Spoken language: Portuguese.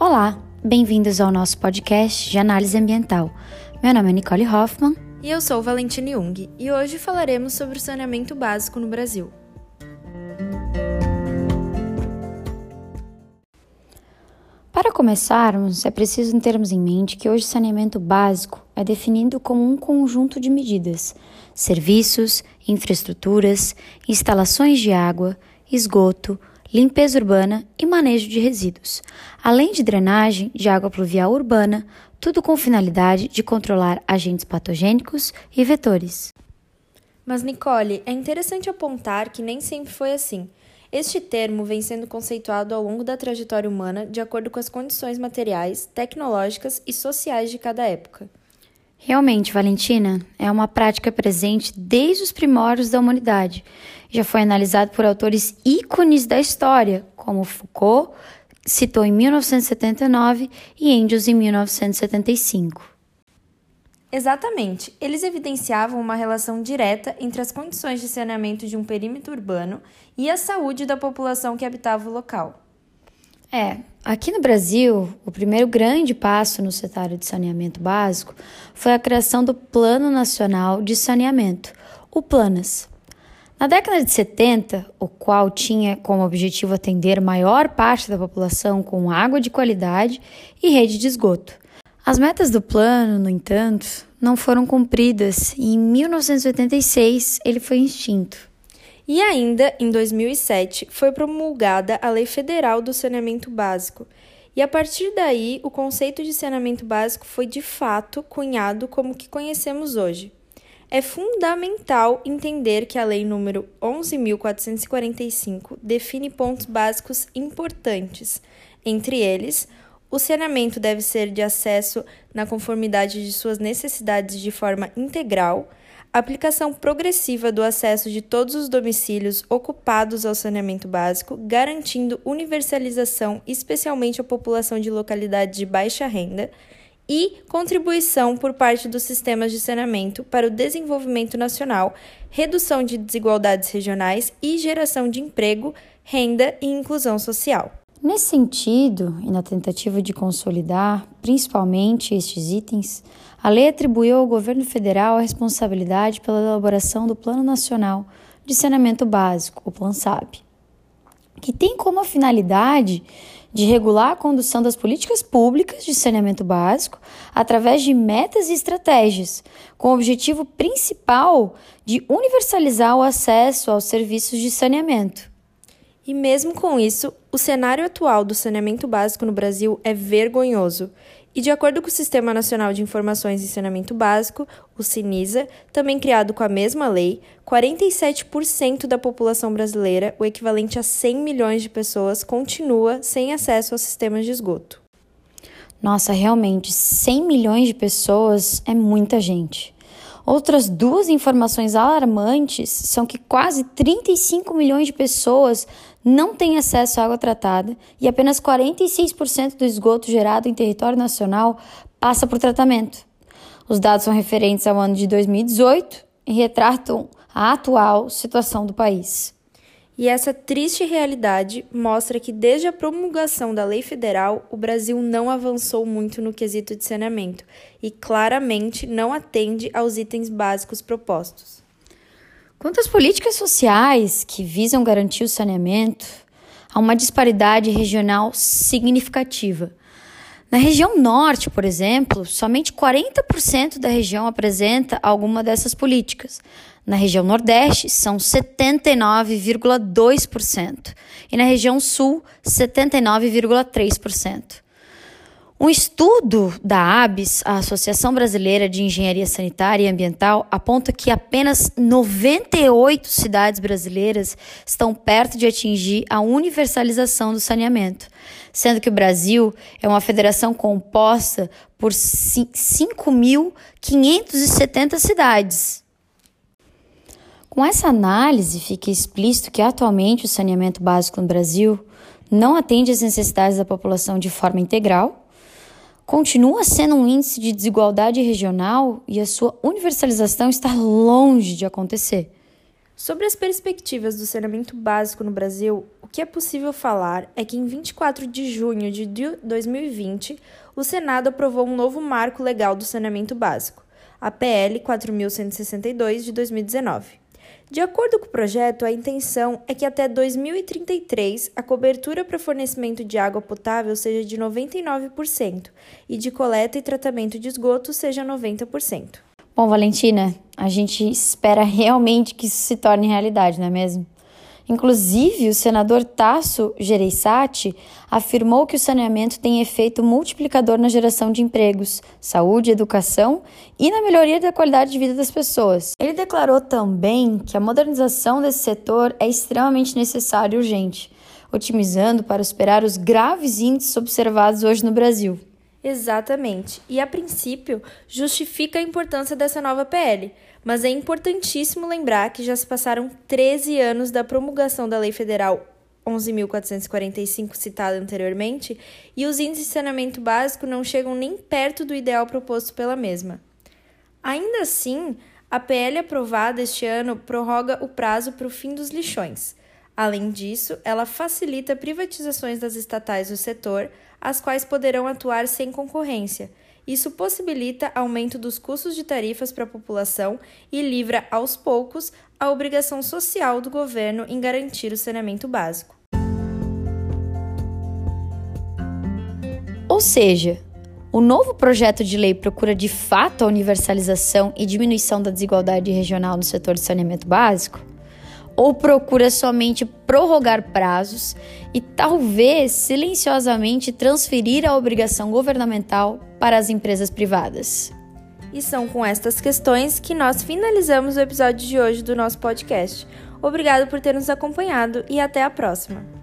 Olá, bem-vindos ao nosso podcast de análise ambiental. Meu nome é Nicole Hoffman. E eu sou Valentine Jung, e hoje falaremos sobre o saneamento básico no Brasil. Para começarmos, é preciso termos em mente que hoje saneamento básico é definido como um conjunto de medidas, serviços, infraestruturas, instalações de água, esgoto, limpeza urbana e manejo de resíduos, além de drenagem de água pluvial urbana, tudo com finalidade de controlar agentes patogênicos e vetores. Mas, Nicole, é interessante apontar que nem sempre foi assim. Este termo vem sendo conceituado ao longo da trajetória humana de acordo com as condições materiais, tecnológicas e sociais de cada época. Realmente, Valentina, é uma prática presente desde os primórdios da humanidade. Já foi analisado por autores ícones da história, como Foucault, citou em 1979 e Engels em 1975. Exatamente. Eles evidenciavam uma relação direta entre as condições de saneamento de um perímetro urbano e a saúde da população que habitava o local. É, aqui no Brasil, o primeiro grande passo no cenário de saneamento básico foi a criação do Plano Nacional de Saneamento, o PLANAS. Na década de 70, o qual tinha como objetivo atender maior parte da população com água de qualidade e rede de esgoto. As metas do plano, no entanto, não foram cumpridas e em 1986 ele foi extinto. E ainda, em 2007, foi promulgada a Lei Federal do Saneamento Básico. E a partir daí, o conceito de saneamento básico foi de fato cunhado como que conhecemos hoje. É fundamental entender que a Lei número 11.445 define pontos básicos importantes. Entre eles, o saneamento deve ser de acesso na conformidade de suas necessidades de forma integral aplicação progressiva do acesso de todos os domicílios ocupados ao saneamento básico, garantindo universalização, especialmente à população de localidades de baixa renda, e contribuição por parte dos sistemas de saneamento para o desenvolvimento nacional, redução de desigualdades regionais e geração de emprego, renda e inclusão social. Nesse sentido, e na tentativa de consolidar principalmente estes itens, a lei atribuiu ao governo federal a responsabilidade pela elaboração do Plano Nacional de Saneamento Básico, o PLANSAB, que tem como finalidade de regular a condução das políticas públicas de saneamento básico através de metas e estratégias, com o objetivo principal de universalizar o acesso aos serviços de saneamento. E mesmo com isso, o cenário atual do saneamento básico no Brasil é vergonhoso. E de acordo com o Sistema Nacional de Informações em Saneamento Básico, o SINISA, também criado com a mesma lei, 47% da população brasileira, o equivalente a 100 milhões de pessoas, continua sem acesso aos sistemas de esgoto. Nossa, realmente, 100 milhões de pessoas é muita gente. Outras duas informações alarmantes são que quase 35 milhões de pessoas não têm acesso à água tratada e apenas 46% do esgoto gerado em território nacional passa por tratamento. Os dados são referentes ao ano de 2018 e retratam a atual situação do país. E essa triste realidade mostra que, desde a promulgação da lei federal, o Brasil não avançou muito no quesito de saneamento e claramente não atende aos itens básicos propostos. Quanto às políticas sociais que visam garantir o saneamento, há uma disparidade regional significativa. Na região norte, por exemplo, somente 40% da região apresenta alguma dessas políticas. Na região Nordeste, são 79,2%. E na região Sul, 79,3%. Um estudo da ABS, a Associação Brasileira de Engenharia Sanitária e Ambiental, aponta que apenas 98 cidades brasileiras estão perto de atingir a universalização do saneamento, sendo que o Brasil é uma federação composta por 5.570 cidades. Com essa análise, fica explícito que atualmente o saneamento básico no Brasil não atende às necessidades da população de forma integral, continua sendo um índice de desigualdade regional e a sua universalização está longe de acontecer. Sobre as perspectivas do saneamento básico no Brasil, o que é possível falar é que em 24 de junho de 2020, o Senado aprovou um novo marco legal do saneamento básico, a PL 4162 de 2019. De acordo com o projeto, a intenção é que até 2033 a cobertura para fornecimento de água potável seja de 99% e de coleta e tratamento de esgoto seja 90%. Bom, Valentina, a gente espera realmente que isso se torne realidade, não é mesmo? Inclusive, o senador Tasso Gereissati afirmou que o saneamento tem efeito multiplicador na geração de empregos, saúde, educação e na melhoria da qualidade de vida das pessoas. Ele declarou também que a modernização desse setor é extremamente necessária e urgente, otimizando para superar os graves índices observados hoje no Brasil. Exatamente. E a princípio, justifica a importância dessa nova PL mas é importantíssimo lembrar que já se passaram 13 anos da promulgação da Lei Federal 11.445 citada anteriormente e os índices de saneamento básico não chegam nem perto do ideal proposto pela mesma. Ainda assim, a PL aprovada este ano prorroga o prazo para o fim dos lixões. Além disso, ela facilita privatizações das estatais do setor, as quais poderão atuar sem concorrência isso possibilita aumento dos custos de tarifas para a população e livra, aos poucos, a obrigação social do governo em garantir o saneamento básico. Ou seja, o novo projeto de lei procura de fato a universalização e diminuição da desigualdade regional no setor de saneamento básico? Ou procura somente prorrogar prazos e talvez silenciosamente transferir a obrigação governamental para as empresas privadas. E são com estas questões que nós finalizamos o episódio de hoje do nosso podcast. Obrigado por ter nos acompanhado e até a próxima!